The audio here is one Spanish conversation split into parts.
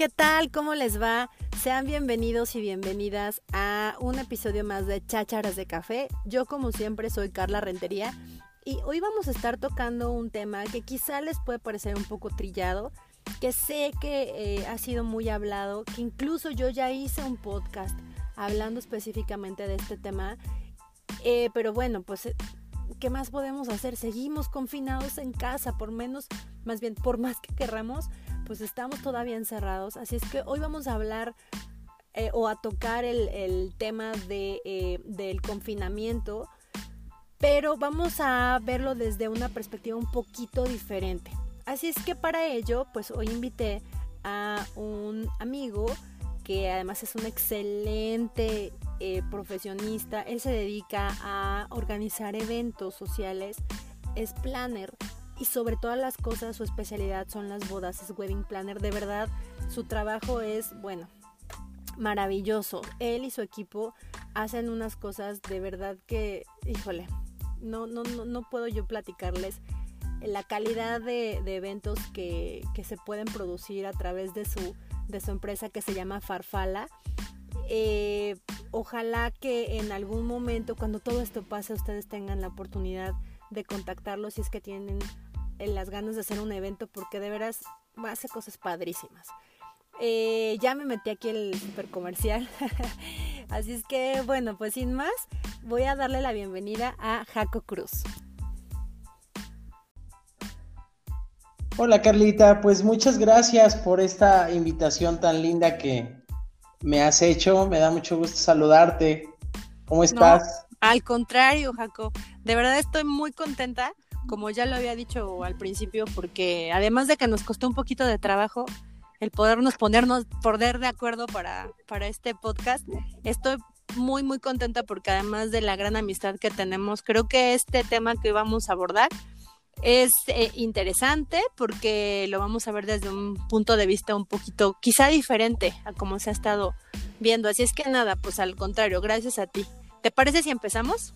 ¿qué tal? ¿Cómo les va? Sean bienvenidos y bienvenidas a un episodio más de Chácharas de Café. Yo como siempre soy Carla Rentería y hoy vamos a estar tocando un tema que quizá les puede parecer un poco trillado, que sé que eh, ha sido muy hablado, que incluso yo ya hice un podcast hablando específicamente de este tema, eh, pero bueno, pues eh, ¿qué más podemos hacer? Seguimos confinados en casa, por menos, más bien, por más que querramos, pues estamos todavía encerrados. Así es que hoy vamos a hablar eh, o a tocar el, tema de, eh, del confinamiento, pero vamos a verlo desde una perspectiva un poquito diferente. Así es que para ello, pues hoy invité a un amigo que además es un excelente eh, profesionista. Él se dedica a organizar eventos sociales, es planner y sobre todas las cosas su especialidad son las bodas, es wedding planner. De verdad, su trabajo es, bueno, maravilloso. Él y su equipo hacen unas cosas de verdad que, híjole, no, no, no, no puedo yo platicarles la calidad de, eventos que, se pueden producir a través de su, de su empresa que se llama Farfala. Eh, ojalá que en algún momento, cuando todo esto pase, ustedes tengan la oportunidad de contactarlos si es que tienen las ganas de hacer un evento porque de veras hace cosas padrísimas. Eh, ya me metí aquí el super comercial. Así es que, bueno, pues sin más, voy a darle la bienvenida a Jaco Cruz. Hola Carlita, pues muchas gracias por esta invitación tan linda que me has hecho. Me da mucho gusto saludarte. ¿Cómo estás? al contrario, Jaco. De verdad estoy muy contenta como ya lo había dicho al principio, porque además de que nos costó un poquito de trabajo el podernos ponernos, poner de acuerdo para, para este podcast, estoy muy, muy contenta porque además de la gran amistad que tenemos, creo que este tema que vamos a abordar es eh, interesante porque lo vamos a ver desde un punto de vista un poquito quizá diferente a como se ha estado viendo. Así es que nada, pues al contrario, gracias a ti. ¿Te parece si empezamos?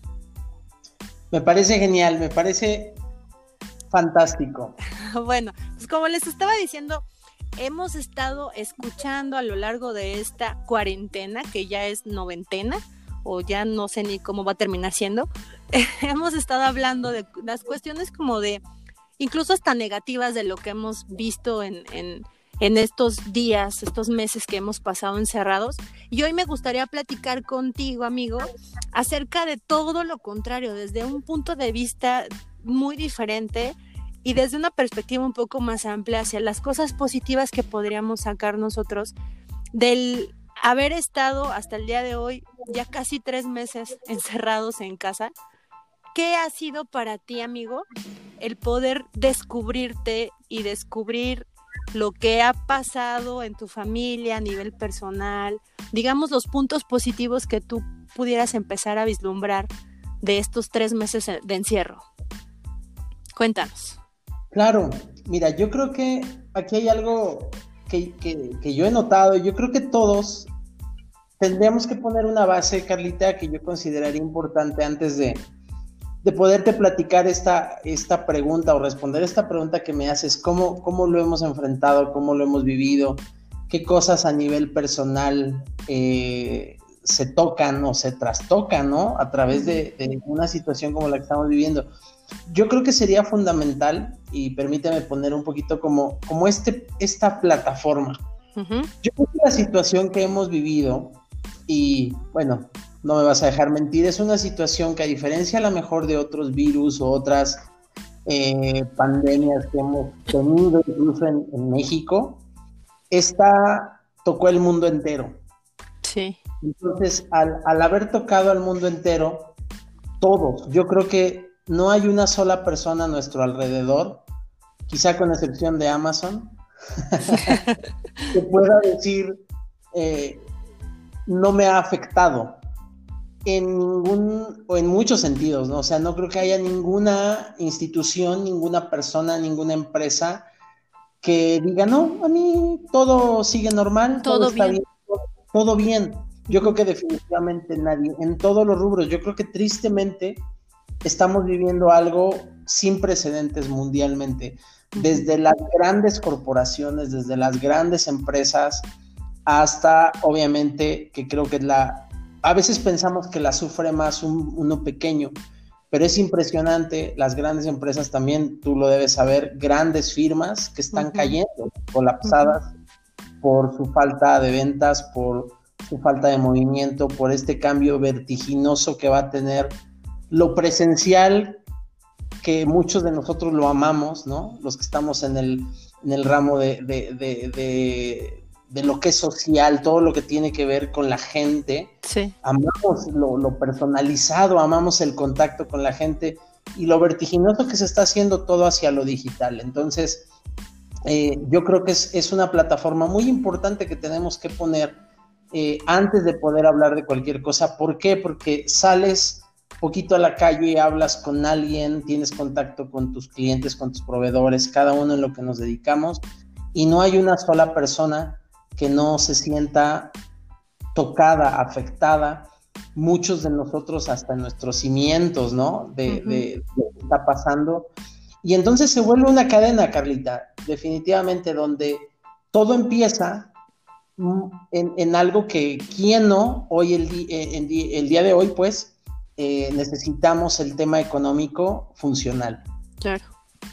Me parece genial, me parece fantástico. bueno, pues como les estaba diciendo, hemos estado escuchando a lo largo de esta cuarentena, que ya es noventena, o ya no sé ni cómo va a terminar siendo, hemos estado hablando de las cuestiones como de, incluso hasta negativas de lo que hemos visto en, en, en estos días, estos meses que hemos pasado encerrados. Y hoy me gustaría platicar contigo, amigo, acerca de todo lo contrario, desde un punto de vista muy diferente y desde una perspectiva un poco más amplia hacia las cosas positivas que podríamos sacar nosotros del haber estado hasta el día de hoy ya casi tres meses encerrados en casa. ¿Qué ha sido para ti, amigo, el poder descubrirte y descubrir lo que ha pasado en tu familia a nivel personal, digamos los puntos positivos que tú pudieras empezar a vislumbrar de estos tres meses de encierro. Cuéntanos. Claro, mira, yo creo que aquí hay algo que, que yo he notado, yo creo que todos tendríamos que poner una base, Carlita, que yo consideraría importante antes de, de poderte platicar esta, esta pregunta o responder esta pregunta que me haces, ¿cómo, cómo lo hemos enfrentado, cómo lo hemos vivido, qué cosas a nivel personal eh, se tocan o se trastocan, ¿no? A través de, una situación como la que estamos viviendo. Yo creo que sería fundamental, y permíteme poner un poquito como, como este, esta plataforma. Yo creo que la situación que hemos vivido, y bueno, no me vas a dejar mentir, es una situación que a diferencia a lo mejor de otros virus o otras eh, pandemias que hemos tenido incluso en, México, esta tocó el mundo entero. Sí. Entonces, al, al haber tocado al mundo entero, todos, yo creo que no hay una sola persona a nuestro alrededor, quizá con excepción de Amazon, que pueda decir, eh, no me ha afectado en ningún o en muchos sentidos, ¿no? O sea, no creo que haya ninguna institución, ninguna persona, ninguna empresa que diga, no, a mí todo sigue normal, todo, está bien, todo, bien. Yo creo que definitivamente nadie, en todos los rubros, yo creo que tristemente estamos viviendo algo sin precedentes mundialmente, desde las grandes corporaciones, desde las grandes empresas, hasta obviamente que creo que es la, a veces pensamos que la sufre más uno pequeño, pero es impresionante, las grandes empresas también, tú lo debes saber, grandes firmas que están cayendo, colapsadas por su falta de ventas, por su falta de movimiento, por este cambio vertiginoso que va a tener lo presencial, que muchos de nosotros lo amamos, ¿no? Los que estamos en el, en el ramo de, de, lo que es social, todo lo que tiene que ver con la gente. Sí. Amamos lo, personalizado, amamos el contacto con la gente y lo vertiginoso que se está haciendo todo hacia lo digital. Entonces, eh, yo creo que es, es, una plataforma muy importante que tenemos que poner eh, antes de poder hablar de cualquier cosa. ¿Por qué? Porque sales poquito a la calle y hablas con alguien, tienes contacto con tus clientes, con tus proveedores, cada uno en lo que nos dedicamos, y no hay una sola persona que no se sienta tocada, afectada, muchos de nosotros hasta en nuestros cimientos, ¿no? De, de, lo que está pasando. Y entonces se vuelve una cadena, Carlita, definitivamente, donde todo empieza en, algo que, ¿quién no? Hoy, el, eh, el, día de hoy, pues, eh, necesitamos el tema económico funcional. Claro.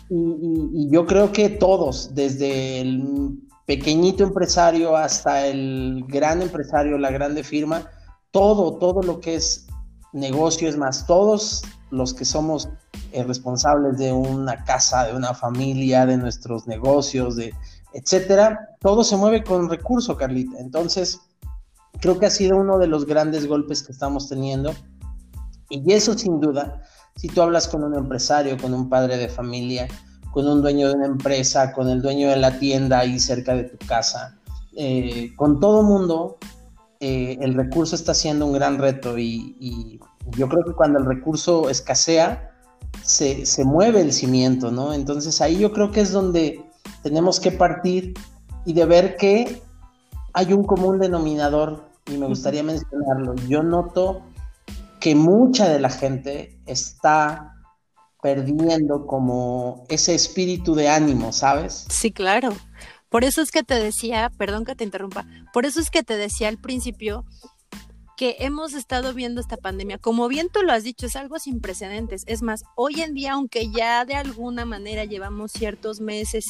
Y, yo creo que todos, desde el pequeñito empresario hasta el gran empresario, la grande firma, todo, todo lo que es negocio, es más, todos los que somos eh, responsables de una casa, de una familia, de nuestros negocios, de etcétera, todo se mueve con recurso, Carlita. Entonces, creo que ha sido uno de los grandes golpes que estamos teniendo. Y eso sin duda, si tú hablas con un empresario, con un padre de familia, con un dueño de una empresa, con el dueño de la tienda ahí cerca de tu casa, eh, con todo mundo, eh, el recurso está siendo un gran reto y, yo creo que cuando el recurso escasea, se, se, mueve el cimiento, ¿no? Entonces ahí yo creo que es donde tenemos que partir y de ver que hay un común denominador y me gustaría mencionarlo. Yo noto que mucha de la gente está perdiendo como ese espíritu de ánimo, ¿sabes? Sí, claro. Por eso es que te decía, perdón que te interrumpa, por eso es que te decía al principio que hemos estado viendo esta pandemia, como bien tú lo has dicho, es algo sin precedentes. Es más, hoy en día, aunque ya de alguna manera llevamos ciertos meses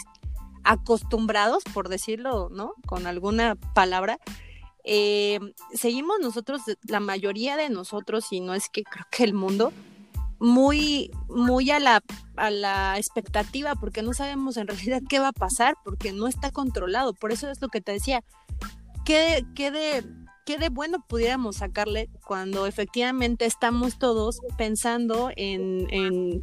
acostumbrados, por decirlo, ¿no? Con alguna palabra, eh, seguimos nosotros, la mayoría de nosotros, y no es que creo que el mundo, muy, muy a la, a la expectativa, porque no sabemos en realidad qué va a pasar, porque no está controlado. Por eso es lo que te decía, ¿qué, qué de, qué de bueno pudiéramos sacarle cuando efectivamente estamos todos pensando en, en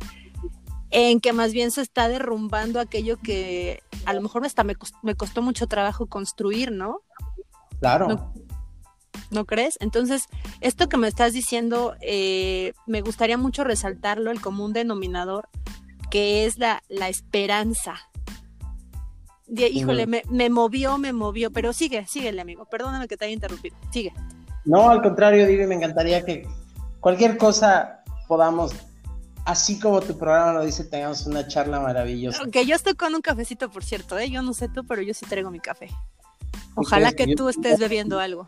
en que más bien se está derrumbando aquello que a lo mejor hasta me, me costó mucho trabajo construir, ¿no? Claro. ¿No, crees? Entonces, esto que me estás diciendo, eh, me gustaría mucho resaltarlo, el común denominador, que es la, la esperanza. híjole, me, me, movió, me movió, pero sigue, síguele, amigo. Perdóname que te haya interrumpido. Sigue. No, al contrario, digo, me encantaría que cualquier cosa podamos así como tu programa lo dice, tengamos una charla maravillosa. Aunque yo estoy con un cafecito, por cierto, ¿eh? yo no sé tú, pero yo sí traigo mi café. Ojalá que tú estés bebiendo algo.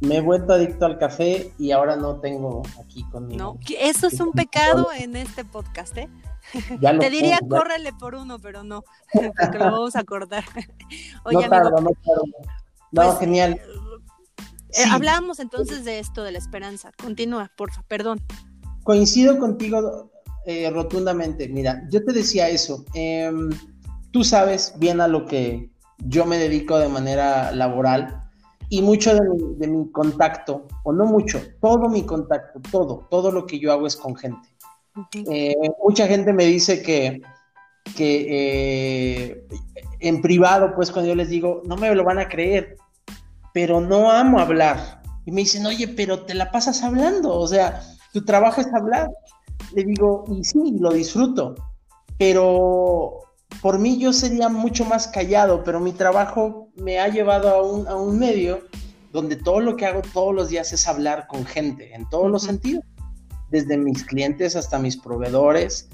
Me he vuelto adicto al café y ahora no tengo aquí conmigo. No, eso es un pecado en este podcast, ¿eh? Te diría córrele por uno, pero no, porque lo vamos a acordar. Oye, no tardo, no tardo. No, pues, genial. Eh, hablábamos entonces de esto, de la esperanza. Continúa, porfa, perdón. Coincido contigo eh, rotundamente. Mira, yo te decía eso. Em, tú sabes bien a lo que yo me dedico de manera laboral y mucho de mi, contacto, o no mucho, todo mi contacto, todo, todo lo que yo hago es con gente. Eh, mucha gente me dice que, que eh, en privado, pues cuando yo les digo, no me lo van a creer, pero no amo hablar. Y me dicen, oye, pero te la pasas hablando, o sea, tu trabajo es hablar le digo, y sí, lo disfruto, pero por mí yo sería mucho más callado, pero mi trabajo me ha llevado a un, a un medio donde todo lo que hago todos los días es hablar con gente, en todos los sentidos, desde mis clientes hasta mis proveedores,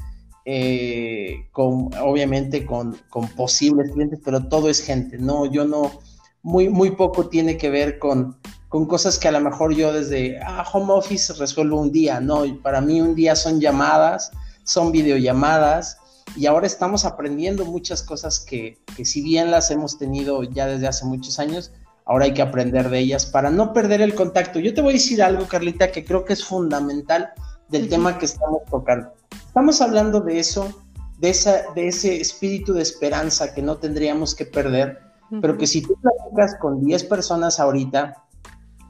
eh, con, obviamente con, con, posibles clientes, pero todo es gente, no, yo no, muy, muy poco tiene que ver con, con cosas que a lo mejor yo desde ah, home office resuelvo un día, no, para mí un día son llamadas, son videollamadas, y ahora estamos aprendiendo muchas cosas que, que si bien las hemos tenido ya desde hace muchos años, ahora hay que aprender de ellas para no perder el contacto. Yo te voy a decir algo, Carlita, que creo que es fundamental del tema que estamos tocando. Estamos hablando de eso, de, esa, de ese espíritu de esperanza que no tendríamos que perder, pero que si tú platicas con 10 personas ahorita,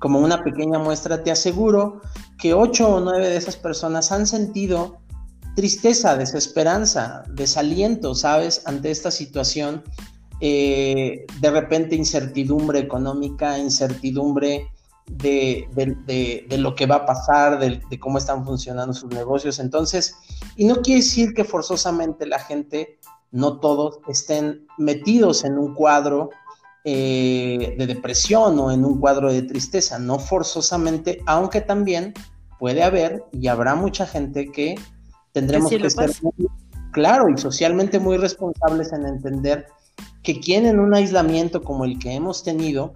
como una pequeña muestra, te aseguro que 8 o 9 de esas personas han sentido tristeza, desesperanza, desaliento, ¿sabes?, ante esta situación eh, de repente incertidumbre económica, incertidumbre de, lo que va a pasar, de, cómo están funcionando sus negocios. Entonces, y no quiere decir que forzosamente la gente, no todos, estén metidos en un cuadro eh, de depresión o en un cuadro de tristeza, no forzosamente, aunque también puede haber y habrá mucha gente que tendremos que ser claro y socialmente muy responsables en entender que quien en un aislamiento como el que hemos tenido,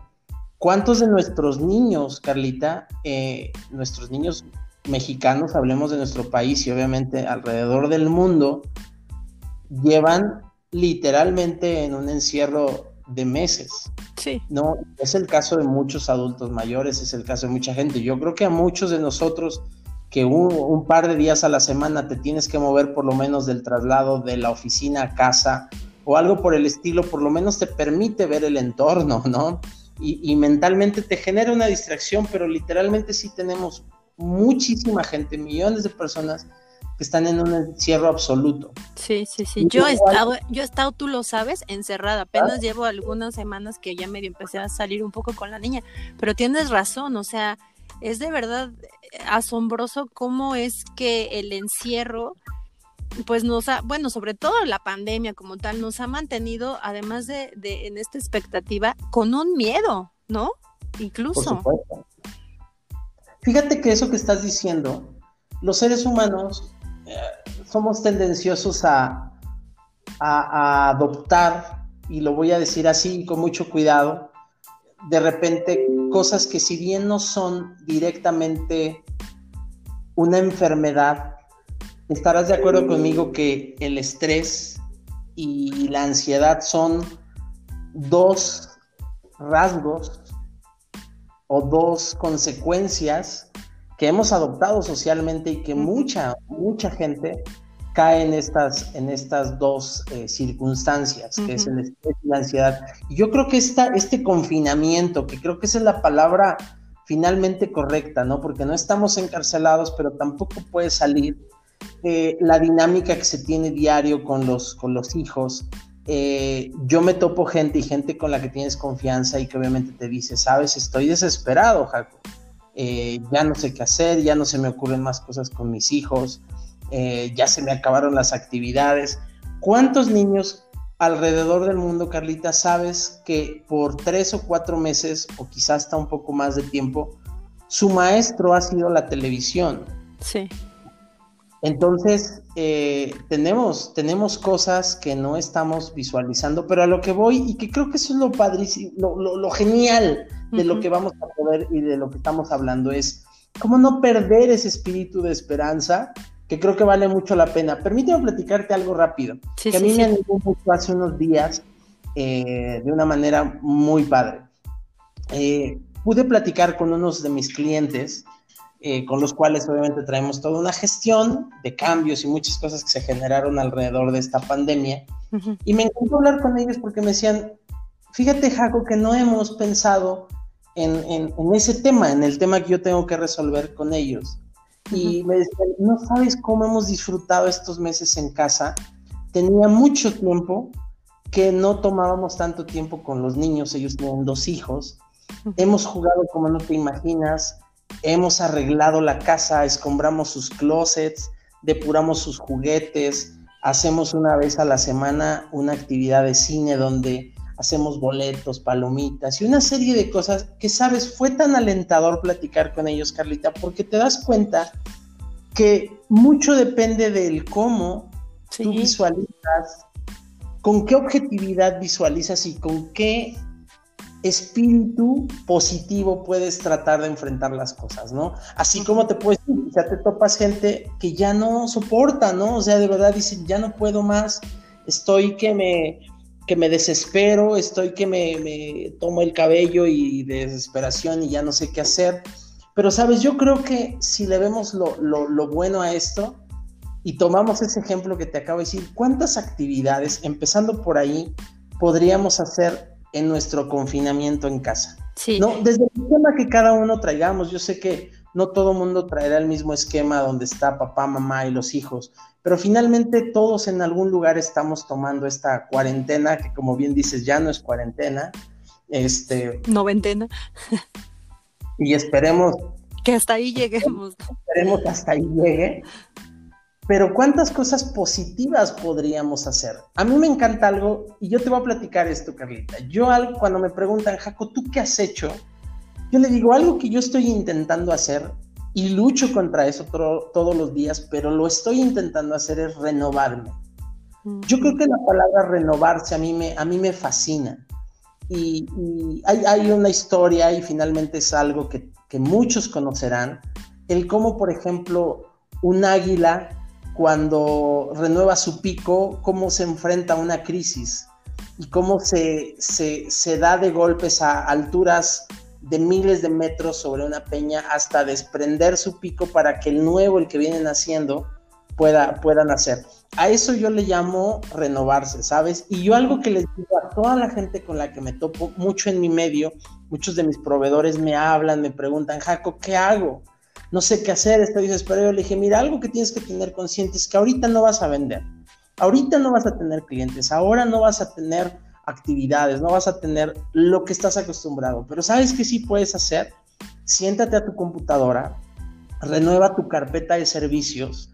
¿cuántos de nuestros niños, Carlita, eh, nuestros niños mexicanos, hablemos de nuestro país y obviamente alrededor del mundo, llevan literalmente en un encierro de meses? Sí. No, es el caso de muchos adultos mayores, es el caso de mucha gente. Yo creo que a muchos de nosotros que un, un, par de días a la semana te tienes que mover por lo menos del traslado de la oficina a casa o algo por el estilo, por lo menos te permite ver el entorno, ¿no? Y, mentalmente te genera una distracción, pero literalmente sí tenemos muchísima gente, millones de personas que están en un encierro absoluto. Sí, sí, sí. Yo he estado, yo he estado, tú lo sabes, encerrada. Apenas llevo algunas semanas que ya medio empecé a salir un poco con la niña, pero tienes razón, o sea, es de verdad asombroso cómo es que el encierro pues nos ha, bueno, sobre todo la pandemia como tal, nos ha mantenido, además de, en esta expectativa, con un miedo, ¿no? Incluso. Fíjate que eso que estás diciendo, los seres humanos eh, somos tendenciosos a, a, adoptar, y lo voy a decir así con mucho cuidado, de repente cosas que si bien no son directamente una enfermedad, estarás de acuerdo conmigo que el estrés y la ansiedad son dos rasgos o dos consecuencias que hemos adoptado socialmente y que mucha, mucha gente cae en estas, en estas dos eh, circunstancias, que es el estrés y la ansiedad. Y yo creo que esta, este confinamiento, que creo que esa es la palabra finalmente correcta, ¿no? Porque no estamos encarcelados, pero tampoco puede salir eh, la dinámica que se tiene diario con los, con los hijos. Eh, yo me topo gente y gente con la que tienes confianza y que obviamente te dice, sabes, estoy desesperado, Jaco. Eh, ya no sé qué hacer, ya no se me ocurren más cosas con mis hijos, ya se me acabaron las actividades. ¿Cuántos niños alrededor del mundo, Carlita, sabes que por tres o cuatro meses o quizás hasta un poco más de tiempo, su maestro ha sido la televisión? Sí. Entonces, eh, tenemos, tenemos cosas que no estamos visualizando, pero a lo que voy, y que creo que eso es lo padrísimo, lo, genial de lo que vamos a poder y de lo que estamos hablando, es cómo no perder ese espíritu de esperanza, que creo que vale mucho la pena. Permíteme platicarte algo rápido, que a mí me animó mucho hace unos días eh, de una manera muy padre. Eh, pude platicar con unos de mis clientes, eh, con los cuales obviamente traemos toda una gestión de cambios y muchas cosas que se generaron alrededor de esta pandemia. Y me encantó hablar con ellos porque me decían, fíjate Jaco que no hemos pensado en, en, ese tema, en el tema que yo tengo que resolver con ellos. Y me decían, no sabes cómo hemos disfrutado estos meses en casa. Tenía mucho tiempo que no tomábamos tanto tiempo con los niños, ellos tienen dos hijos. Hemos jugado como no te imaginas, hemos arreglado la casa, escombramos sus closets, depuramos sus juguetes, hacemos una vez a la semana una actividad de cine donde hacemos boletos, palomitas y una serie de cosas que, sabes, fue tan alentador platicar con ellos, Carlita, porque te das cuenta que mucho depende del cómo tú visualizas, con qué objetividad visualizas y con qué espíritu positivo puedes tratar de enfrentar las cosas, ¿no? Así como te puedes, ya te topas gente que ya no soporta, ¿no? O sea, de verdad dicen, ya no puedo más, estoy que me, que me desespero, estoy que me, tomo el cabello y de desesperación y ya no sé qué hacer. Pero, sabes, yo creo que si le vemos lo, lo bueno a esto y tomamos ese ejemplo que te acabo de decir, ¿cuántas actividades, empezando por ahí, podríamos hacer en nuestro confinamiento en casa. Sí. ¿no? Desde el esquema que cada uno traigamos, yo sé que no todo mundo traerá el mismo esquema donde está papá, mamá y los hijos, pero finalmente todos en algún lugar estamos tomando esta cuarentena, que como bien dices, ya no es cuarentena. Este, Noventena. Y esperemos. Que hasta ahí lleguemos. Esperemos que hasta ahí llegue. Pero ¿cuántas cosas positivas podríamos hacer? A mí me encanta algo, y yo te voy a platicar esto, Carlita. Yo cuando me preguntan, Jaco, ¿tú qué has hecho? Yo le digo, algo que yo estoy intentando hacer, y lucho contra eso todos los días, pero lo estoy intentando hacer es renovarme. Yo creo que la palabra renovarse a mí me, a mí me fascina. Y, hay, hay, una historia, y finalmente es algo que, que muchos conocerán, el cómo, por ejemplo, un águila cuando renueva su pico, cómo se enfrenta a una crisis y cómo se, se, da de golpes a alturas de miles de metros sobre una peña hasta desprender su pico para que el nuevo, el que viene naciendo, pueda, pueda nacer. A eso yo le llamo renovarse, ¿sabes? Y yo algo que les digo a toda la gente con la que me topo mucho en mi medio, muchos de mis proveedores me hablan, me preguntan, Jaco, ¿qué hago? no sé qué hacer, estoy desesperado. Le dije, mira, algo que tienes que tener consciente es que ahorita no vas a vender, ahorita no vas a tener clientes, ahora no vas a tener actividades, no vas a tener lo que estás acostumbrado, pero ¿sabes qué sí puedes hacer? Siéntate a tu computadora, renueva tu carpeta de servicios,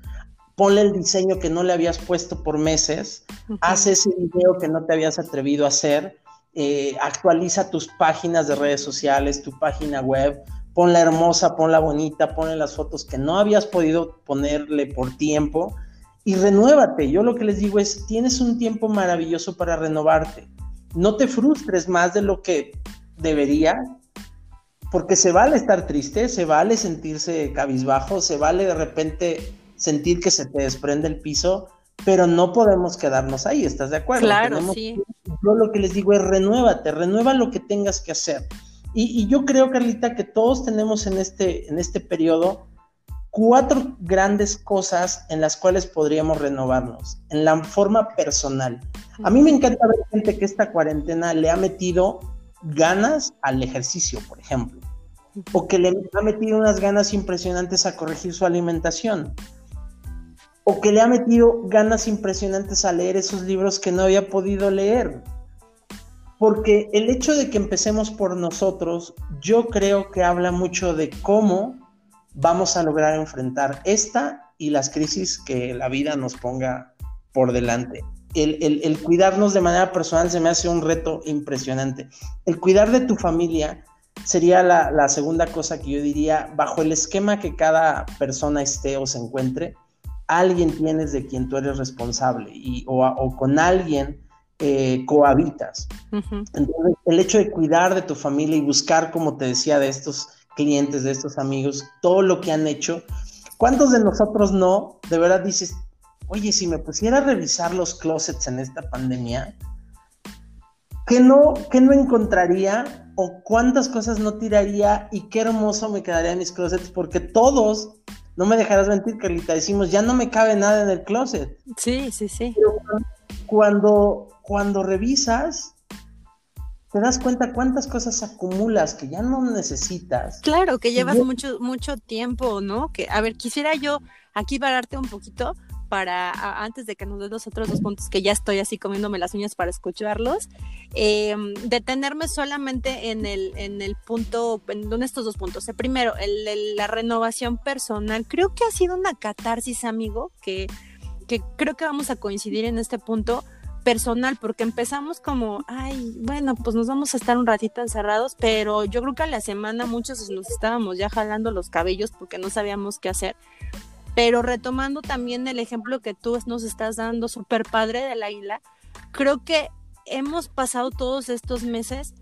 ponle el diseño que no le habías puesto por meses, haz ese video que no te habías atrevido a hacer, eh, actualiza tus páginas de redes sociales, tu página web, ponla hermosa, ponla bonita, ponle las fotos que no habías podido ponerle por tiempo y renuévate. Yo lo que les digo es, tienes un tiempo maravilloso para renovarte. No te frustres más de lo que debería, porque se vale estar triste, se vale sentirse cabizbajo, se vale de repente sentir que se te desprende el piso, pero no podemos quedarnos ahí, ¿estás de acuerdo? Claro, sí. Yo lo que les digo es renuévate, renueva lo que tengas que hacer. Y, yo creo, Carlita, que todos tenemos en este, en este periodo cuatro grandes cosas en las cuales podríamos renovarnos, en la forma personal. A mí me encanta ver gente que esta cuarentena le ha metido ganas al ejercicio, por ejemplo, o que le ha metido unas ganas impresionantes a corregir su alimentación, o que le ha metido ganas impresionantes a leer esos libros que no había podido leer. Porque el hecho de que empecemos por nosotros, yo creo que habla mucho de cómo vamos a lograr enfrentar esta y las crisis que la vida nos ponga por delante. El, cuidarnos de manera personal se me hace un reto impresionante. El cuidar de tu familia sería la, segunda cosa que yo diría, bajo el esquema que cada persona esté o se encuentre, alguien tienes de quien tú eres responsable y, o, o con alguien eh, cohabitas. Entonces, el hecho de cuidar de tu familia y buscar, como te decía, de estos clientes, de estos amigos, todo lo que han hecho, ¿cuántos de nosotros no? De verdad dices, oye, si me pusiera a revisar los closets en esta pandemia, ¿qué no, qué no encontraría o cuántas cosas no tiraría y qué hermoso me quedaría en mis closets? Porque todos, no me dejarás mentir, Carlita, decimos, ya no me cabe nada en el closet. Sí, sí, sí. cuando cuando revisas, te das cuenta cuántas cosas acumulas que ya no necesitas. Claro, que llevas mucho, mucho tiempo, ¿no? Que, a ver, quisiera yo aquí pararte un poquito para, antes de que nos des los otros dos puntos, que ya estoy así comiéndome las uñas para escucharlos, em, detenerme solamente en el, en el punto, en, estos dos puntos. El primero, el, la renovación personal. Creo que ha sido una catarsis, amigo, que, que creo que vamos a coincidir en este punto personal, porque empezamos como, ay, bueno, pues nos vamos a estar un ratito encerrados, pero yo creo que a la semana muchos nos estábamos ya jalando los cabellos porque no sabíamos qué hacer. Pero retomando también el ejemplo que tú nos estás dando, súper padre del águila, creo que hemos pasado todos estos meses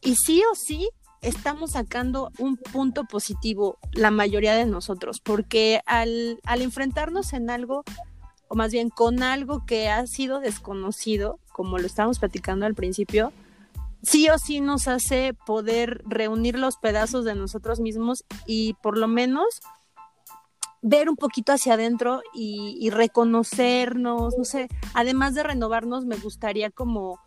y sí o sí estamos sacando un punto positivo la mayoría de nosotros, porque al, al enfrentarnos en algo, o más bien con algo que ha sido desconocido, como lo estábamos platicando al principio, sí o sí nos hace poder reunir los pedazos de nosotros mismos y por lo menos ver un poquito hacia adentro y, reconocernos, no sé, además de renovarnos, me gustaría como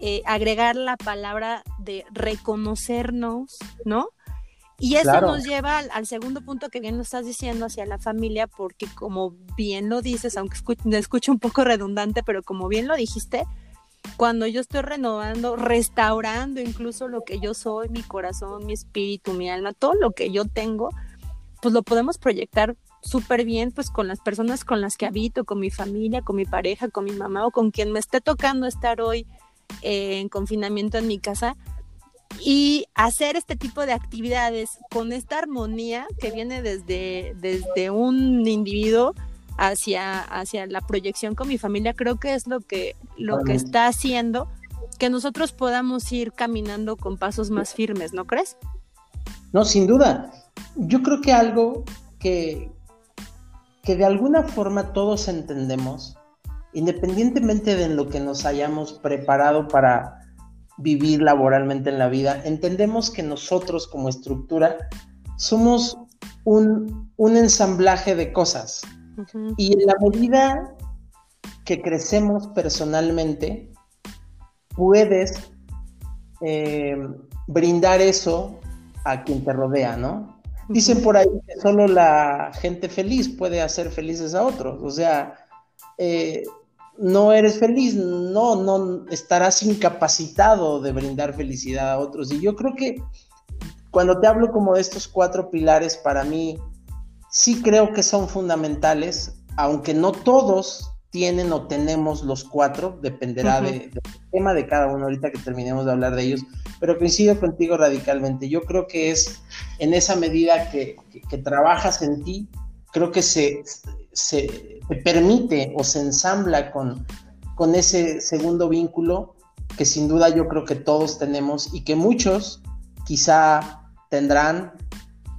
eh, agregar la palabra de reconocernos, ¿no? Y eso nos lleva al, segundo punto que bien lo estás diciendo hacia la familia, porque como bien lo dices, aunque me escucho un poco redundante, pero como bien lo dijiste, cuando yo estoy renovando, restaurando incluso lo que yo soy, mi corazón, mi espíritu, mi alma, todo lo que yo tengo, pues lo podemos proyectar súper bien pues con las personas con las que habito, con mi familia, con mi pareja, con mi mamá o con quien me esté tocando estar hoy eh, en confinamiento en mi casa y hacer este tipo de actividades con esta armonía que viene desde, desde un individuo hacia, hacia la proyección con mi familia, creo que es lo que, lo que está haciendo que nosotros podamos ir caminando con pasos más firmes, ¿no crees? No, sin duda. Yo creo que algo que, que de alguna forma todos entendemos, independientemente de lo que nos hayamos preparado para vivir laboralmente en la vida, entendemos que nosotros como estructura somos un, ensamblaje de cosas. Y en la medida que crecemos personalmente, puedes eh, brindar eso a quien te rodea, ¿no? Dicen por ahí que solo la gente feliz puede hacer felices a otros. O sea, eh, no eres feliz, no, no estarás incapacitado de brindar felicidad a otros. Y yo creo que cuando te hablo como de estos cuatro pilares, para mí sí creo que son fundamentales, aunque no todos tienen o tenemos los cuatro, dependerá del tema de cada uno ahorita que terminemos de hablar de ellos, pero coincido contigo radicalmente. Yo creo que es en esa medida que, trabajas en ti, creo que se, se permite o se ensambla con, con ese segundo vínculo que sin duda yo creo que todos tenemos y que muchos quizá tendrán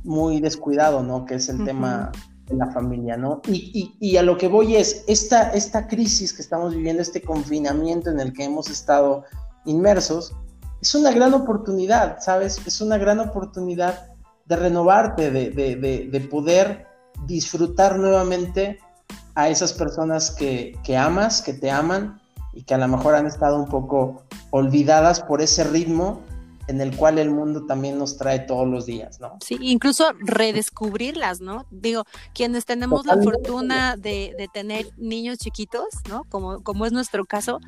muy descuidado, ¿no? Que es el tema de la familia, ¿no? Y, a lo que voy es, esta, esta crisis que estamos viviendo, este confinamiento en el que hemos estado inmersos, es una gran oportunidad, ¿sabes? Es una gran oportunidad de renovarte, de, de, poder disfrutar nuevamente a esas personas que, que, amas, que te aman y que a lo mejor han estado un poco olvidadas por ese ritmo en el cual el mundo también nos trae todos los días, ¿no? Sí, incluso redescubrirlas, ¿no? Digo, quienes tenemos la fortuna de, de, tener niños chiquitos, ¿no? Como, como es nuestro caso,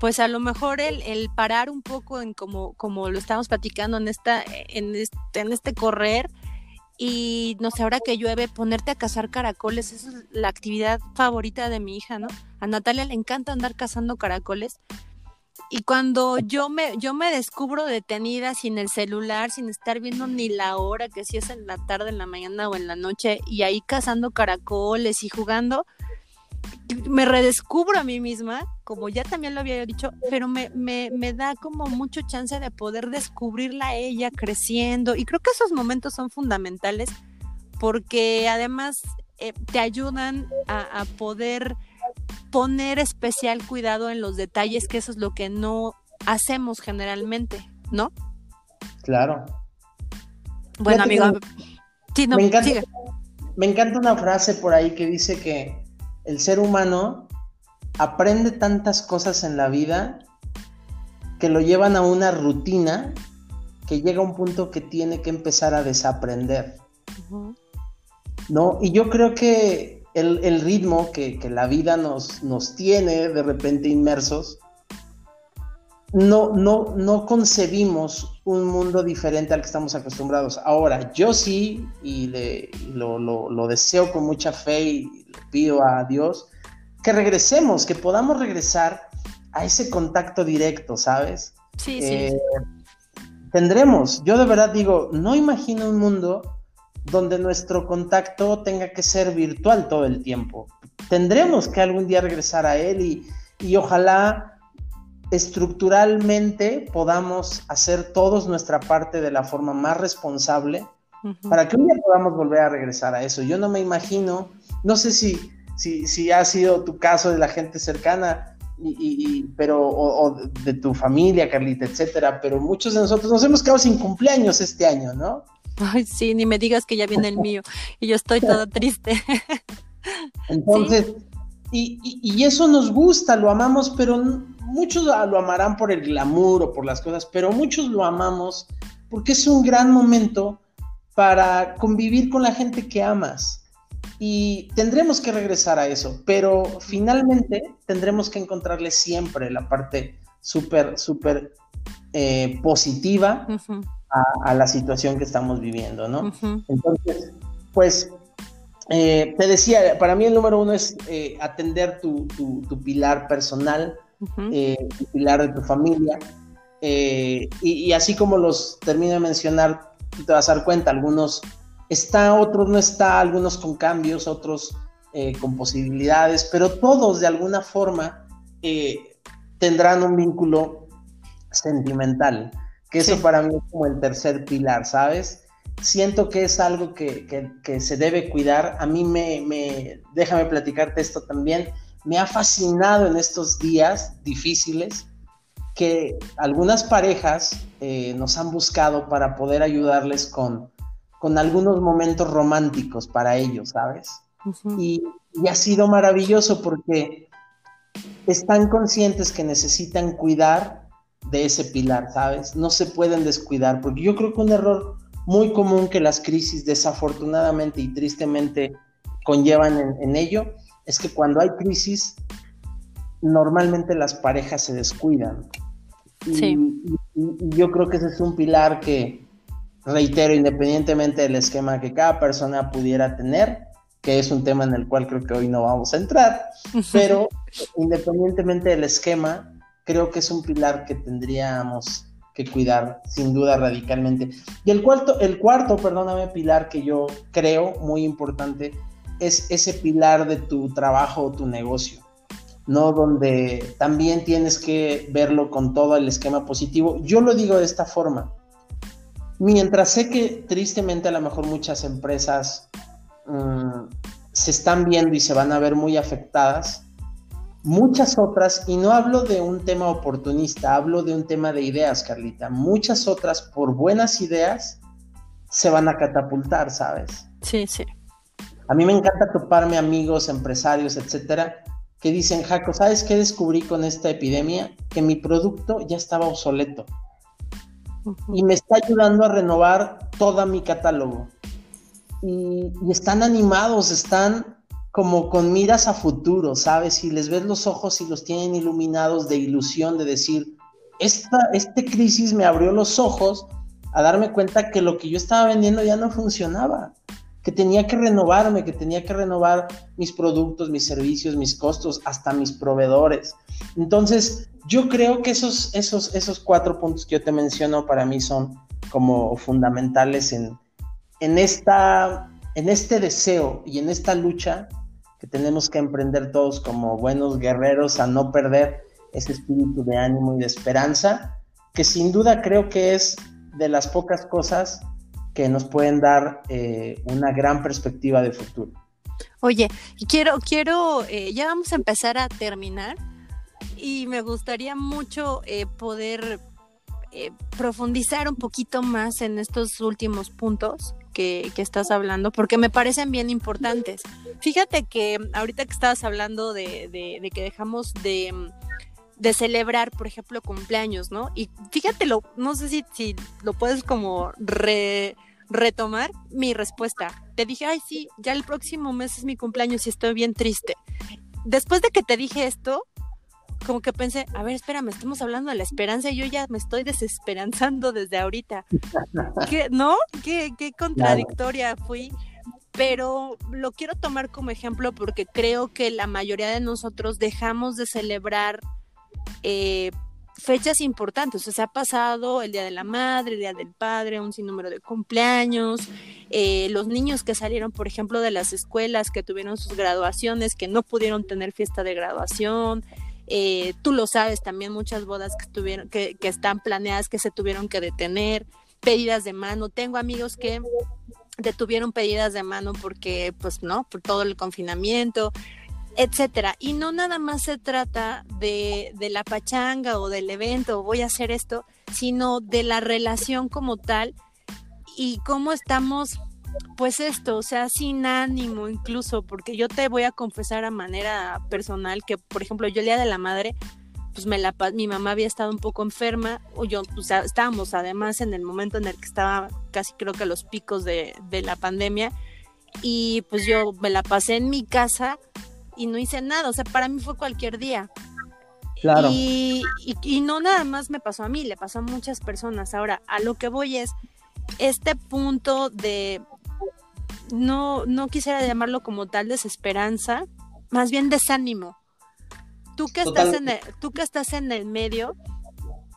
pues a lo mejor el, el parar un poco en como, como lo estamos platicando en esta, en este, en este correr, y no sé, ahora que llueve, ponerte a cazar caracoles, esa es la actividad favorita de mi hija, ¿no? A Natalia le encanta andar cazando caracoles y cuando yo me, yo me descubro detenida sin el celular, sin estar viendo ni la hora, que si es en la tarde, en la mañana o en la noche, y ahí cazando caracoles y jugando, me redescubro a mí misma, como ya también lo había dicho, pero me, me, me da como mucho chance de poder descubrirla a ella creciendo. Y creo que esos momentos son fundamentales porque además eh, te ayudan a, a poder poner especial cuidado en los detalles, que eso es lo que no hacemos generalmente, ¿no? Claro. Bueno, amigo, me, encanta, una frase por ahí que dice que el ser humano aprende tantas cosas en la vida que lo llevan a una rutina que llega a un punto que tiene que empezar a desaprender. ¿No? Y yo creo que el, ritmo que, la vida nos, nos tiene de repente inmersos, no, no, no concebimos un mundo diferente al que estamos acostumbrados. Ahora, yo sí, y lo, deseo con mucha fe y le pido a Dios, que regresemos, que podamos regresar a ese contacto directo, ¿sabes? Sí, sí. Eh, tendremos, yo de verdad digo, no imagino un mundo donde nuestro contacto tenga que ser virtual todo el tiempo. Tendremos que algún día regresar a él y, y ojalá estructuralmente podamos hacer todos nuestra parte de la forma más responsable para que un día podamos volver a regresar a eso. Yo no me imagino, no sé si, si, si ha sido tu caso de la gente cercana, y, pero, o, de tu familia, Carlita, etcétera, pero muchos de nosotros nos hemos quedado sin cumpleaños este año, ¿no? Ay, sí, ni me digas que ya viene el mío y yo estoy toda triste. Entonces, y, y, eso nos gusta, lo amamos, pero muchos lo amarán por el glamour o por las cosas, pero muchos lo amamos porque es un gran momento para convivir con la gente que amas. Y tendremos que regresar a eso, pero finalmente tendremos que encontrarle siempre la parte súper, súper eh, positiva a, la situación que estamos viviendo, ¿no? Entonces, pues, eh, te decía, para mí el número uno es eh, atender tu, pilar personal, tu pilar de tu familia, y, y, así como los termino de mencionar, te vas a dar cuenta, algunos está, otros no está, algunos con cambios, otros eh, con posibilidades, pero todos de alguna forma eh, tendrán un vínculo sentimental, que eso para mí es como el tercer pilar, ¿sabes? Siento que es algo que, se debe cuidar. A mí me, me, déjame platicarte esto también, me ha fascinado en estos días difíciles que algunas parejas eh, nos han buscado para poder ayudarles con, con algunos momentos románticos para ellos, ¿sabes? y, ha sido maravilloso porque están conscientes que necesitan cuidar de ese pilar, ¿sabes? No se pueden descuidar, porque yo creo que un error muy común que las crisis desafortunadamente y tristemente conllevan en, en ello es que cuando hay crisis, normalmente las parejas se descuidan y, yo creo que ese es un pilar que, reitero, independientemente del esquema que cada persona pudiera tener, que es un tema en el cual creo que hoy no vamos a entrar, pero independientemente del esquema, creo que es un pilar que tendríamos que cuidar sin duda radicalmente. Y el cuarto, el cuarto, perdóname, pilar que yo creo muy importante es ese pilar de tu trabajo o tu negocio. ¿no? Donde también tienes que verlo con todo el esquema positivo. Yo lo digo de esta forma. Mientras sé que tristemente a lo mejor muchas empresas mm, se están viendo y se van a ver muy afectadas, muchas otras, y no hablo de un tema oportunista, hablo de un tema de ideas, Carlita, muchas otras por buenas ideas se van a catapultar, ¿sabes? Sí, sí. A mí me encanta toparme amigos, empresarios, etcétera, que dicen, Jaco, ¿sabes qué descubrí con esta epidemia? Que mi producto ya estaba obsoleto y me está ayudando a renovar todo mi catálogo. Y, están animados, están como con miras a futuro, ¿sabes? Y les ves los ojos y los tienen iluminados de ilusión, de decir, esta este crisis me abrió los ojos a darme cuenta que lo que yo estaba vendiendo ya no funcionaba que tenía que renovarme, que tenía que renovar mis productos, mis servicios, mis costos, hasta mis proveedores. Entonces, yo creo que esos, esos, esos cuatro puntos que yo te menciono para mí son como fundamentales en, en, esta, en este deseo y en esta lucha que tenemos que emprender todos como buenos guerreros a no perder ese espíritu de ánimo y de esperanza, que sin duda creo que es de las pocas cosas que nos pueden dar eh, una gran perspectiva de futuro. Oye, quiero, quiero, eh, ya vamos a empezar a terminar y me gustaría mucho eh, poder profundizar un poquito más en estos últimos puntos que, estás hablando, porque me parecen bien importantes. Fíjate que ahorita que estabas hablando de, que dejamos de, de, celebrar, por ejemplo, cumpleaños, ¿no? Y fíjate, no sé si, si lo puedes como re retomar mi respuesta. Te dije, ay, sí, ya el próximo mes es mi cumpleaños y estoy bien triste. Después de que te dije esto, como que pensé, a ver, espérame, estamos hablando de la esperanza y yo ya me estoy desesperanzando desde ahorita. ¿Qué, ¿No? ¿Qué, qué contradictoria fui? Pero lo quiero tomar como ejemplo porque creo que la mayoría de nosotros dejamos de celebrar eh, fechas importantes, o sea, se ha pasado el Día de la Madre, el Día del Padre, un sinnúmero de cumpleaños, eh, los niños que salieron, por ejemplo, de las escuelas, que tuvieron sus graduaciones, que no pudieron tener fiesta de graduación, eh, tú lo sabes, también muchas bodas que, tuvieron, que, que están planeadas, que se tuvieron que detener, pedidas de mano, tengo amigos que detuvieron pedidas de mano porque, pues, no, por todo el confinamiento, etcétera. Y no nada más se trata de, de la pachanga o del evento, voy a hacer esto, sino de la relación como tal y cómo estamos, pues esto, o sea, sin ánimo incluso, porque yo te voy a confesar a manera personal que, por ejemplo, yo el Día de la Madre, pues me la mi mamá había estado un poco enferma, o yo, pues estábamos además en el momento en el que estaba casi creo que los picos de, de la pandemia, y pues yo me la pasé en mi casa y no hice nada, o sea, para mí fue cualquier día. Claro. Y, y, no nada más me pasó a mí, le pasó a muchas personas. Ahora, a lo que voy es este punto de, no, no quisiera llamarlo como tal desesperanza, más bien desánimo. Tú que, estás en el, tú que estás en el medio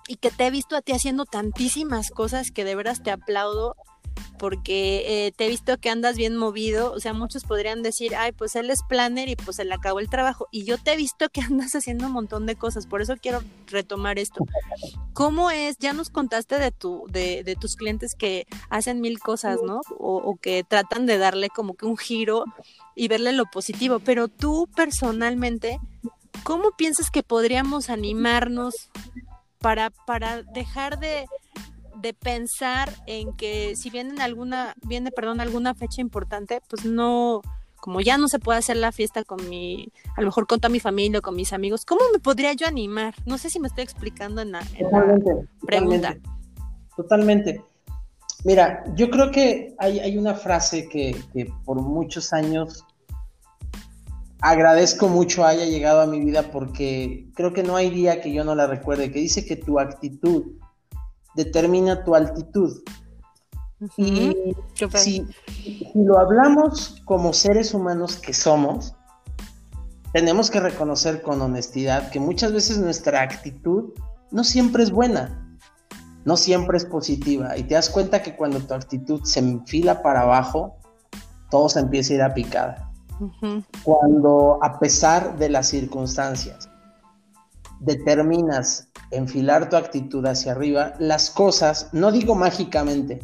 y que te he visto a ti haciendo tantísimas cosas que de veras te aplaudo porque eh, te he visto que andas bien movido, o sea, muchos podrían decir, ay, pues él es planner y pues se le acabó el trabajo, y yo te he visto que andas haciendo un montón de cosas, por eso quiero retomar esto. ¿Cómo es? Ya nos contaste de, tu, de, de tus clientes que hacen mil cosas, ¿no? O, o que tratan de darle como que un giro y verle lo positivo, pero tú personalmente, ¿cómo piensas que podríamos animarnos para, para dejar de de pensar en que si viene alguna, viene, perdón, alguna fecha importante, pues no, como ya no se puede hacer la fiesta con mi, a lo mejor con toda mi familia o con mis amigos, ¿cómo me podría yo animar? No sé si me estoy explicando en la, pregunta. Totalmente. Mira, yo creo que hay, hay una frase que, que, por muchos años agradezco mucho haya llegado a mi vida porque creo que no hay día que yo no la recuerde, que dice que tu actitud determina tu altitud. Y si, lo hablamos como seres humanos que somos, tenemos que reconocer con honestidad que muchas veces nuestra actitud no siempre es buena, no siempre es positiva. Y te das cuenta que cuando tu actitud se enfila para abajo, todo se empieza a ir a picada. Cuando a pesar de las circunstancias determinas enfilar tu actitud hacia arriba, las cosas, no digo mágicamente,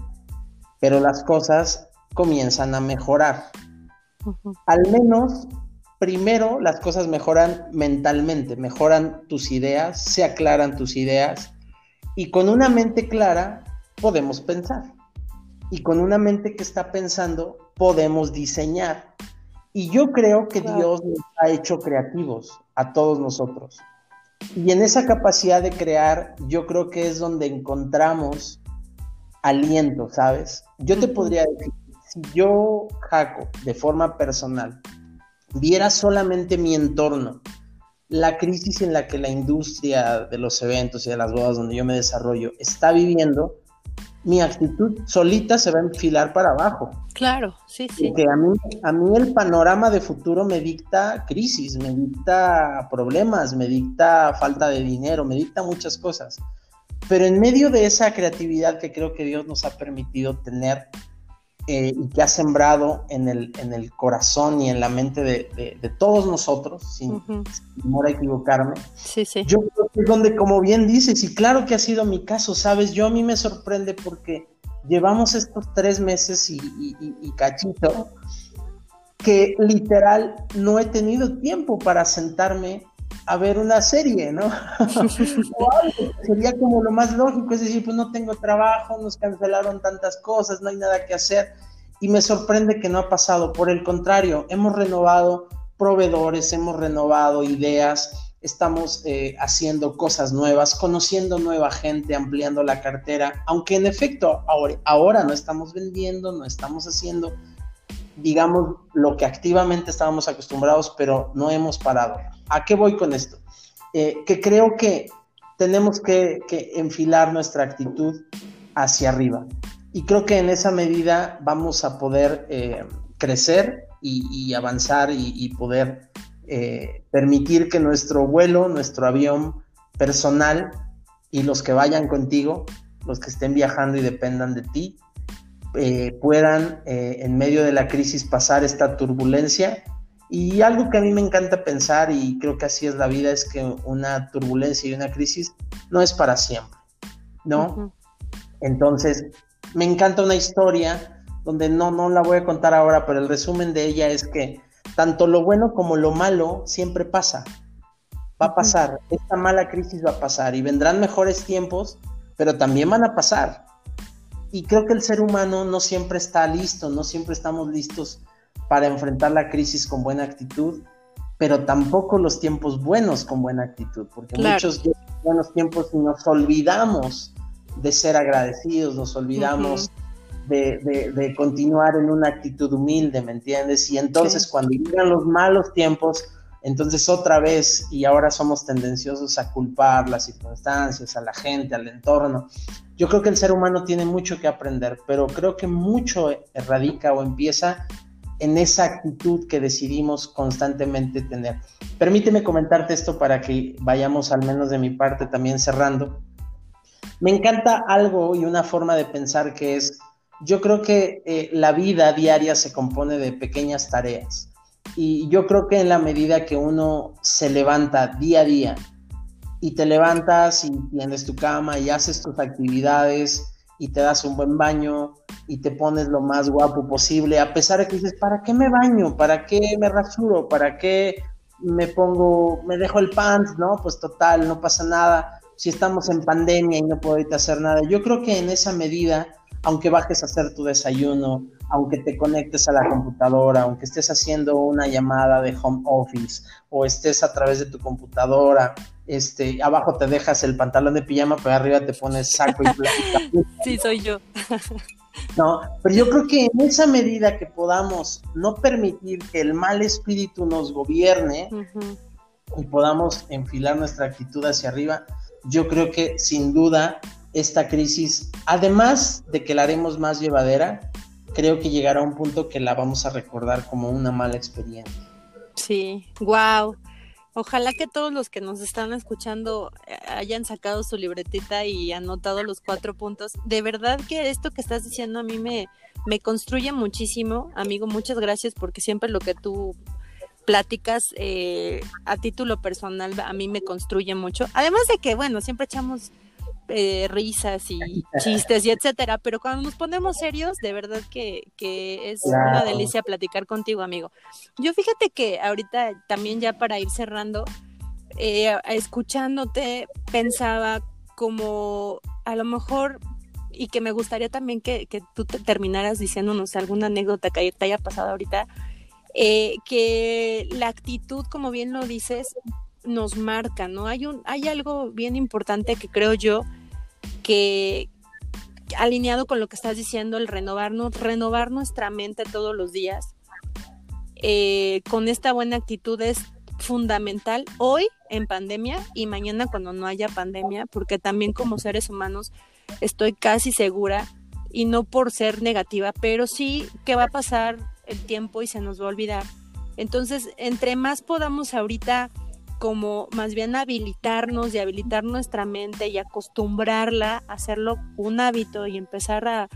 pero las cosas comienzan a mejorar. Al menos, primero las cosas mejoran mentalmente, mejoran tus ideas, se aclaran tus ideas y con una mente clara podemos pensar. Y con una mente que está pensando podemos diseñar. Y yo creo que Dios nos ha hecho creativos a todos nosotros. Y en esa capacidad de crear, yo creo que es donde encontramos aliento, ¿sabes? Yo te podría decir, si yo, Jaco, de forma personal, viera solamente mi entorno, la crisis en la que la industria de los eventos y de las bodas donde yo me desarrollo está viviendo, mi actitud solita se va a enfilar para abajo. Claro, sí, sí. Porque a mí, a mí el panorama de futuro me dicta crisis, me dicta problemas, me dicta falta de dinero, me dicta muchas cosas. Pero en medio de esa creatividad que creo que Dios nos ha permitido tener eh, y que ha sembrado en el, en el corazón y en la mente de, de, todos nosotros, sin, temor a equivocarme. Sí, sí. Yo creo que es donde, como bien dices, y claro que ha sido mi caso, sabes, yo a mí me sorprende porque llevamos estos tres meses y, y, y cachito que literal no he tenido tiempo para sentarme a ver una serie, ¿no? sería como lo más lógico, es decir, pues no tengo trabajo, nos cancelaron tantas cosas, no hay nada que hacer, y me sorprende que no ha pasado, por el contrario, hemos renovado proveedores, hemos renovado ideas, estamos eh, haciendo cosas nuevas, conociendo nueva gente, ampliando la cartera, aunque en efecto ahora, ahora no estamos vendiendo, no estamos haciendo, digamos, lo que activamente estábamos acostumbrados, pero no hemos parado. ¿A qué voy con esto? Eh, que creo que tenemos que, enfilar nuestra actitud hacia arriba. Y creo que en esa medida vamos a poder eh, crecer y, avanzar y, poder eh, permitir que nuestro vuelo, nuestro avión personal, y los que vayan contigo, los que estén viajando y dependan de ti, puedan en medio de la crisis pasar esta turbulencia. Y algo que a mí me encanta pensar, y creo que así es la vida, es que una turbulencia y una crisis no es para siempre, ¿no? Entonces, me encanta una historia donde no, no la voy a contar ahora, pero el resumen de ella es que tanto lo bueno como lo malo siempre pasa. Va a pasar, esta mala crisis va a pasar y vendrán mejores tiempos, pero también van a pasar. Y creo que el ser humano no siempre está listo, no siempre estamos listos para enfrentar la crisis con buena actitud, pero tampoco los tiempos buenos con buena actitud, porque muchos buenos tiempos nos olvidamos de ser agradecidos, nos olvidamos de, continuar en una actitud humilde, ¿me entiendes? Y entonces cuando llegan los malos tiempos, entonces otra vez, y ahora somos tendenciosos a culpar las circunstancias, a la gente, al entorno. Yo creo que el ser humano tiene mucho que aprender, pero creo que mucho radica o empieza en esa actitud que decidimos constantemente tener. Permíteme comentarte esto para que vayamos al menos de mi parte también cerrando. Me encanta algo y una forma de pensar que es, yo creo que eh, la vida diaria se compone de pequeñas tareas y yo creo que en la medida que uno se levanta día a día y te levantas y tienes tu cama y haces tus actividades y te das un buen baño y te pones lo más guapo posible, a pesar de que dices, ¿para qué me baño? ¿Para qué me rasuro? ¿Para qué me pongo, me dejo el pants? No, pues total, no pasa nada si estamos en pandemia y no puedo hacer nada. Yo creo que en esa medida, aunque bajes a hacer tu desayuno, aunque te conectes a la computadora, aunque estés haciendo una llamada de home office o estés a través de tu computadora, este, abajo te dejas el pantalón de pijama, pero arriba te pones saco y plata. Sí, soy yo. No, pero yo creo que en esa medida que podamos no permitir que el mal espíritu nos gobierne y podamos enfilar nuestra actitud hacia arriba, yo creo que sin duda esta crisis, además de que la haremos más llevadera, creo que llegará a un punto que la vamos a recordar como una mala experiencia. Sí, wow. Ojalá que todos los que nos están escuchando eh, hayan sacado su libretita y anotado los cuatro puntos. De verdad que esto que estás diciendo a mí me, me construye muchísimo. Amigo, muchas gracias porque siempre lo que tú pláticas eh, a título personal a mí me construye mucho. Además de que, bueno, siempre echamos eh, risas y chistes y etcétera, pero cuando nos ponemos serios, de verdad que, es una delicia platicar contigo, amigo. Yo fíjate que ahorita también ya para ir cerrando, eh, escuchándote, pensaba como a lo mejor y que me gustaría también que, que tú terminaras diciéndonos alguna anécdota que te haya pasado ahorita eh, que la actitud, como bien lo dices, nos marca, ¿no? Hay, un, hay algo bien importante que creo yo que alineado con lo que estás diciendo, el renovarnos, renovar nuestra mente todos los días, eh, con esta buena actitud es fundamental hoy en pandemia y mañana cuando no haya pandemia, porque también como seres humanos estoy casi segura, y no por ser negativa, pero sí que va a pasar el tiempo y se nos va a olvidar. Entonces, entre más podamos ahorita como más bien habilitarnos y habilitar nuestra mente y acostumbrarla a hacerlo un hábito y empezar a,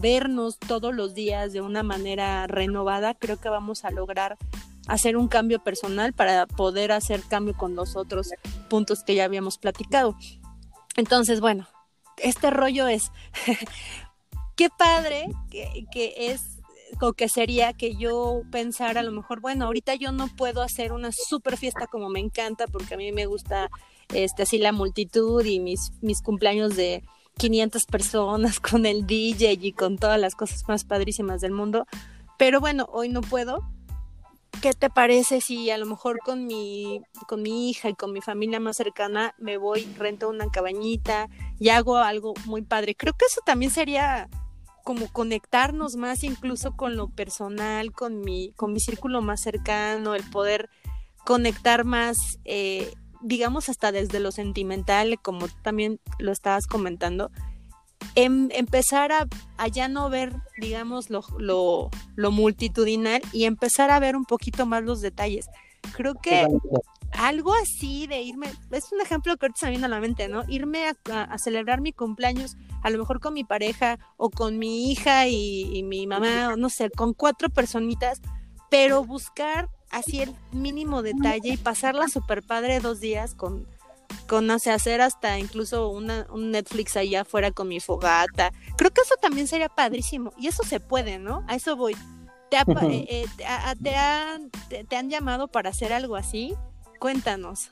vernos todos los días de una manera renovada, creo que vamos a lograr hacer un cambio personal para poder hacer cambio con los otros puntos que ya habíamos platicado. Entonces, bueno, este rollo es, qué padre que, que es o que sería que yo pensara a lo mejor, bueno, ahorita yo no puedo hacer una super fiesta como me encanta porque a mí me gusta este así la multitud y mis, mis cumpleaños de 500 personas con el DJ y con todas las cosas más padrísimas del mundo. Pero bueno, hoy no puedo. ¿Qué te parece si a lo mejor con mi, con mi hija y con mi familia más cercana me voy, rento una cabañita y hago algo muy padre? Creo que eso también sería como conectarnos más incluso con lo personal, con mi, con mi círculo más cercano, el poder conectar más, eh, digamos hasta desde lo sentimental, como también lo estabas comentando, em, empezar a, ya no ver, digamos, lo, lo, lo, multitudinal y empezar a ver un poquito más los detalles. Creo que algo así de irme, es un ejemplo que ahorita se me viene a la mente, ¿no? Irme a, celebrar mi cumpleaños, a lo mejor con mi pareja o con mi hija y, mi mamá, o no sé, con cuatro personitas, pero buscar así el mínimo detalle y pasarla super padre dos días con, con, no sé, hacer hasta incluso una, un Netflix allá afuera con mi fogata. Creo que eso también sería padrísimo y eso se puede, ¿no? A eso voy. ¿Te, eh, eh, te, han, te han llamado para hacer algo así? Cuéntanos,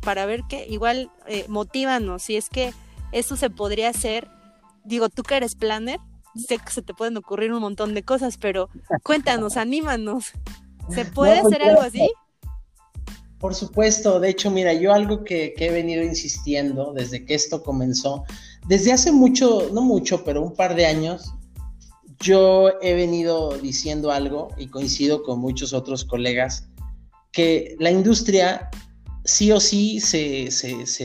para ver que igual eh, motívanos, si es que eso se podría hacer, digo, tú que eres planner, sé que se te pueden ocurrir un montón de cosas, pero cuéntanos, anímanos, ¿se puede pues hacer algo así? Por supuesto, de hecho, mira, yo algo que, que, he venido insistiendo desde que esto comenzó, desde hace mucho, no mucho, pero un par de años, yo he venido diciendo algo y coincido con muchos otros colegas que la industria sí o sí se,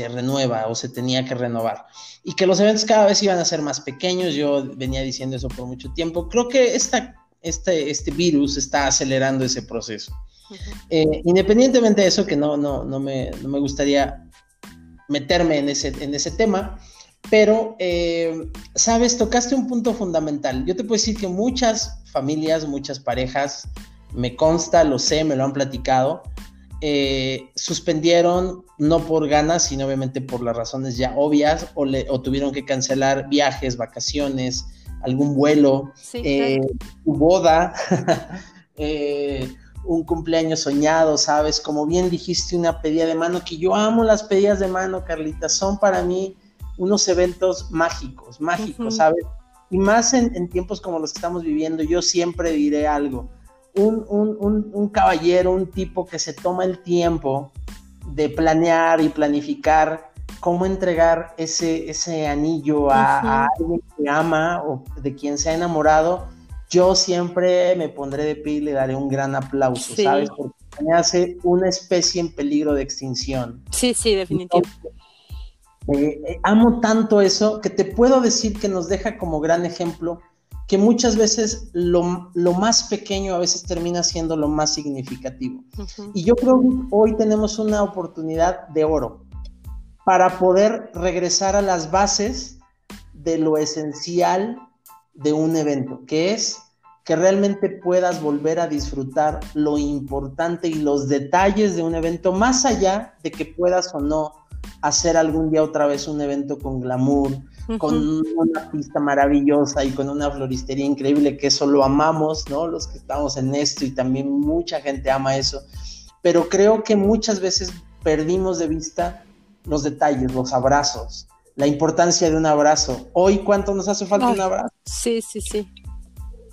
renueva o se tenía que renovar y que los eventos cada vez iban a ser más pequeños. Yo venía diciendo eso por mucho tiempo. Creo que esta, este, este virus está acelerando ese proceso. Eh, independientemente de eso, que no, no, no, me, no me gustaría meterme en ese, en ese tema, pero, eh, sabes, tocaste un punto fundamental. Yo te puedo decir que muchas familias, muchas parejas, me consta, lo sé, me lo han platicado, eh, suspendieron no por ganas, sino obviamente por las razones ya obvias, o, tuvieron que cancelar viajes, vacaciones, algún vuelo, eh, boda, eh, un cumpleaños soñado, ¿sabes? Como bien dijiste, una pedida de mano, que yo amo las pedidas de mano, Carlita, son para mí unos eventos mágicos, mágicos, ¿sabes? Y más en tiempos como los que estamos viviendo, yo siempre diré algo un, caballero, un tipo que se toma el tiempo de planear y planificar cómo entregar ese, ese anillo a, alguien que ama o de quien se ha enamorado, yo siempre me pondré de pie y le daré un gran aplauso, ¿sabes? Porque me hace una especie en peligro de extinción. Sí, sí, definitivamente. Eh, eh, amo tanto eso que te puedo decir que nos deja como gran ejemplo que muchas veces lo, más pequeño a veces termina siendo lo más significativo. Y yo creo que hoy tenemos una oportunidad de oro para poder regresar a las bases de lo esencial de un evento, que es que realmente puedas volver a disfrutar lo importante y los detalles de un evento, más allá de que puedas o no hacer algún día otra vez un evento con glamour, con una pista maravillosa y con una floristería increíble, que eso lo amamos, ¿no? Los que estamos en esto y también mucha gente ama eso, pero creo que muchas veces perdimos de vista los detalles, los abrazos, la importancia de un abrazo. Hoy, ¿cuánto nos hace falta un abrazo? Sí, sí, sí.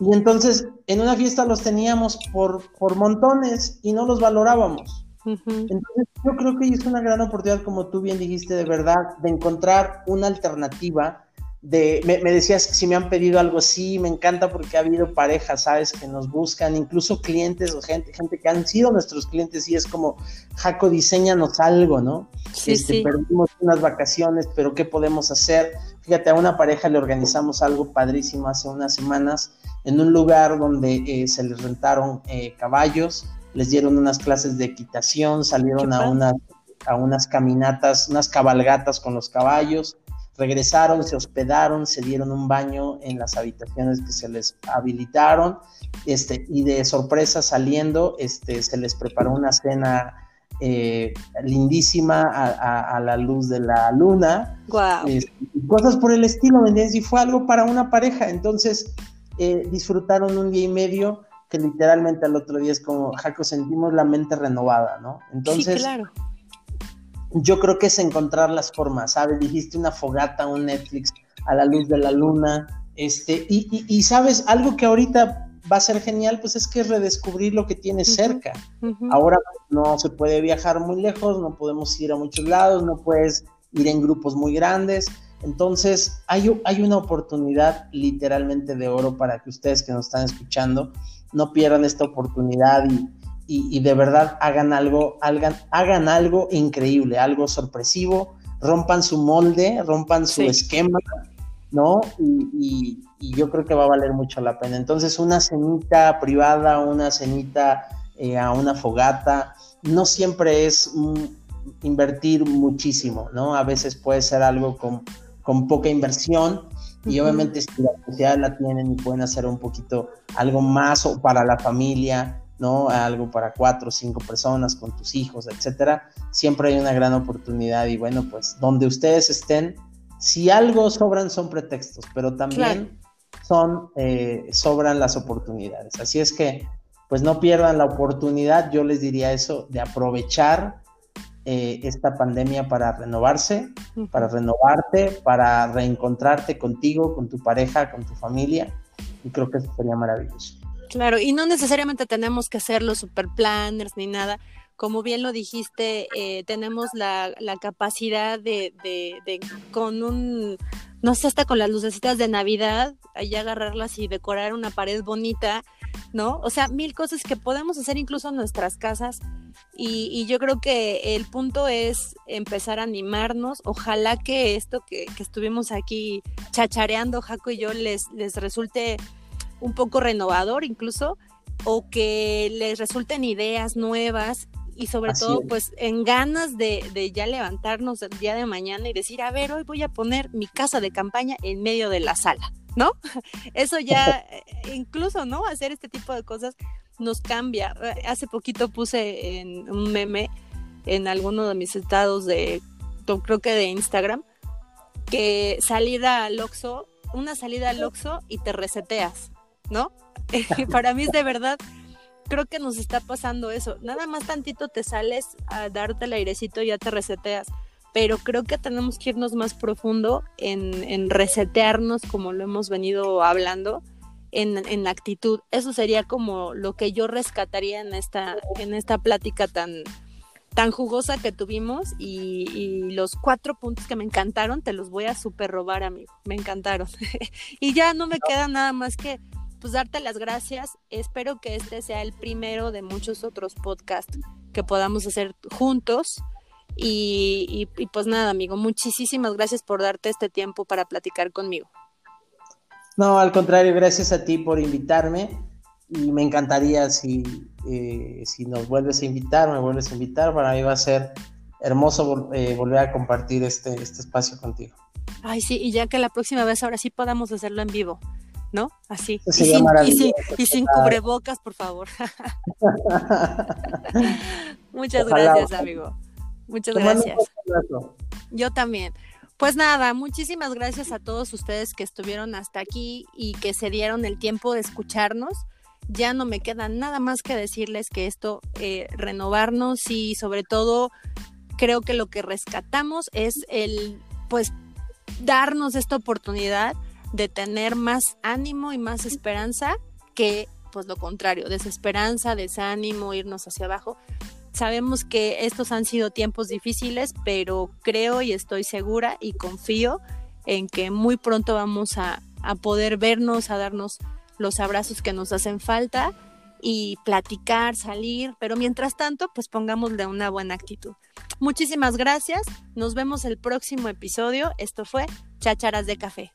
Y entonces, en una fiesta los teníamos por, por montones y no los valorábamos. Entonces, yo creo que es una gran oportunidad, como tú bien dijiste, de verdad, de encontrar una alternativa. De, me, decías si me han pedido algo así, me encanta porque ha habido parejas, ¿sabes? Que nos buscan, incluso clientes o gente, gente que han sido nuestros clientes y es como, Jaco, diseñanos algo, ¿no? Sí, este, Perdimos unas vacaciones, pero ¿qué podemos hacer? Fíjate, a una pareja le organizamos algo padrísimo hace unas semanas en un lugar donde eh, se les rentaron eh, caballos, les dieron unas clases de equitación, salieron a unas, a unas caminatas, unas cabalgatas con los caballos, regresaron, se hospedaron, se dieron un baño en las habitaciones que se les habilitaron, este, y de sorpresa saliendo, este, se les preparó una cena eh, lindísima a, la luz de la luna, este, cosas por el estilo, ¿me Y fue algo para una pareja, entonces eh, disfrutaron un día y medio que literalmente al otro día es como, Jaco, sentimos la mente renovada, ¿no? Entonces, claro. yo creo que es encontrar las formas, ¿sabes? Dijiste una fogata, un Netflix a la luz de la luna, este, y, sabes, algo que ahorita va a ser genial, pues es que redescubrir lo que tienes cerca. Ahora no se puede viajar muy lejos, no podemos ir a muchos lados, no puedes ir en grupos muy grandes. Entonces, hay, hay una oportunidad literalmente de oro para que ustedes que nos están escuchando no pierdan esta oportunidad y, de verdad hagan algo, hagan, hagan algo increíble, algo sorpresivo, rompan su molde, rompan su esquema, ¿no? Y, yo creo que va a valer mucho la pena. Entonces, una cenita privada, una cenita eh, a una fogata, no siempre es invertir muchísimo, ¿no? A veces puede ser algo con, con poca inversión y obviamente si la sociedad la tienen y pueden hacer un poquito algo más o para la familia, ¿no? Algo para cuatro o cinco personas con tus hijos, etcétera. Siempre hay una gran oportunidad y bueno, pues donde ustedes estén, si algo sobran son pretextos, pero también son, eh, sobran las oportunidades. Así es que, pues no pierdan la oportunidad, yo les diría eso, de aprovechar eh, esta pandemia para renovarse, para renovarte, para reencontrarte contigo, con tu pareja, con tu familia. Y creo que eso sería maravilloso. Claro, y no necesariamente tenemos que ser los super planners ni nada. Como bien lo dijiste, eh, tenemos la, la capacidad de, de, de, con un, no sé, hasta con las lucecitas de Navidad, ahí agarrarlas y decorar una pared bonita, ¿no? O sea, mil cosas que podemos hacer incluso en nuestras casas y, yo creo que el punto es empezar a animarnos. Ojalá que esto que, estuvimos aquí chachareando, Jaco y yo, les, les resulte un poco renovador incluso, o que les resulten ideas nuevas y sobre todo pues en ganas de, de, ya levantarnos el día de mañana y decir, a ver, hoy voy a poner mi casa de campaña en medio de la sala, ¿no? Eso ya, incluso, ¿no? Hacer este tipo de cosas nos cambia. Hace poquito puse en un meme en alguno de mis estados de, creo que de Instagram, que salida al Oxxo, una salida al Oxxo y te reseteas, ¿no? Para mí es de verdad, creo que nos está pasando eso. Nada más tantito te sales a darte el airecito y ya te reseteas. Pero creo que tenemos que irnos más profundo en, en resetearnos como lo hemos venido hablando en, la actitud. Eso sería como lo que yo rescataría en esta, en esta plática tan, tan jugosa que tuvimos y, los cuatro puntos que me encantaron te los voy a super robar, amigo. Me encantaron. y ya no me queda nada más que pues darte las gracias. Espero que este sea el primero de muchos otros podcasts que podamos hacer juntos. y pues nada, amigo, muchísimas gracias por darte este tiempo para platicar conmigo. No, al contrario, gracias a ti por invitarme y me encantaría si, eh, si nos vuelves a invitar, me vuelves a invitar, para mí va a ser hermoso eh, volver a compartir este, este espacio contigo. Ay, sí, y ya que la próxima vez ahora sí podamos hacerlo en vivo, ¿no? Así. Y sin, y, sin, cubrebocas, por favor. Muchas gracias, amigo. Muchas gracias. Yo también. Pues nada, muchísimas gracias a todos ustedes que estuvieron hasta aquí y que se dieron el tiempo de escucharnos. Ya no me queda nada más que decirles que esto, eh, renovarnos y sobre todo creo que lo que rescatamos es el, pues, darnos esta oportunidad de tener más ánimo y más esperanza que, pues, lo contrario, desesperanza, desánimo, irnos hacia abajo. Sabemos que estos han sido tiempos difíciles, pero creo y estoy segura y confío en que muy pronto vamos a, poder vernos, a darnos los abrazos que nos hacen falta y platicar, salir, pero mientras tanto, pues pongámosle una buena actitud. Muchísimas gracias, nos vemos el próximo episodio. Esto fue Chácharas de Café.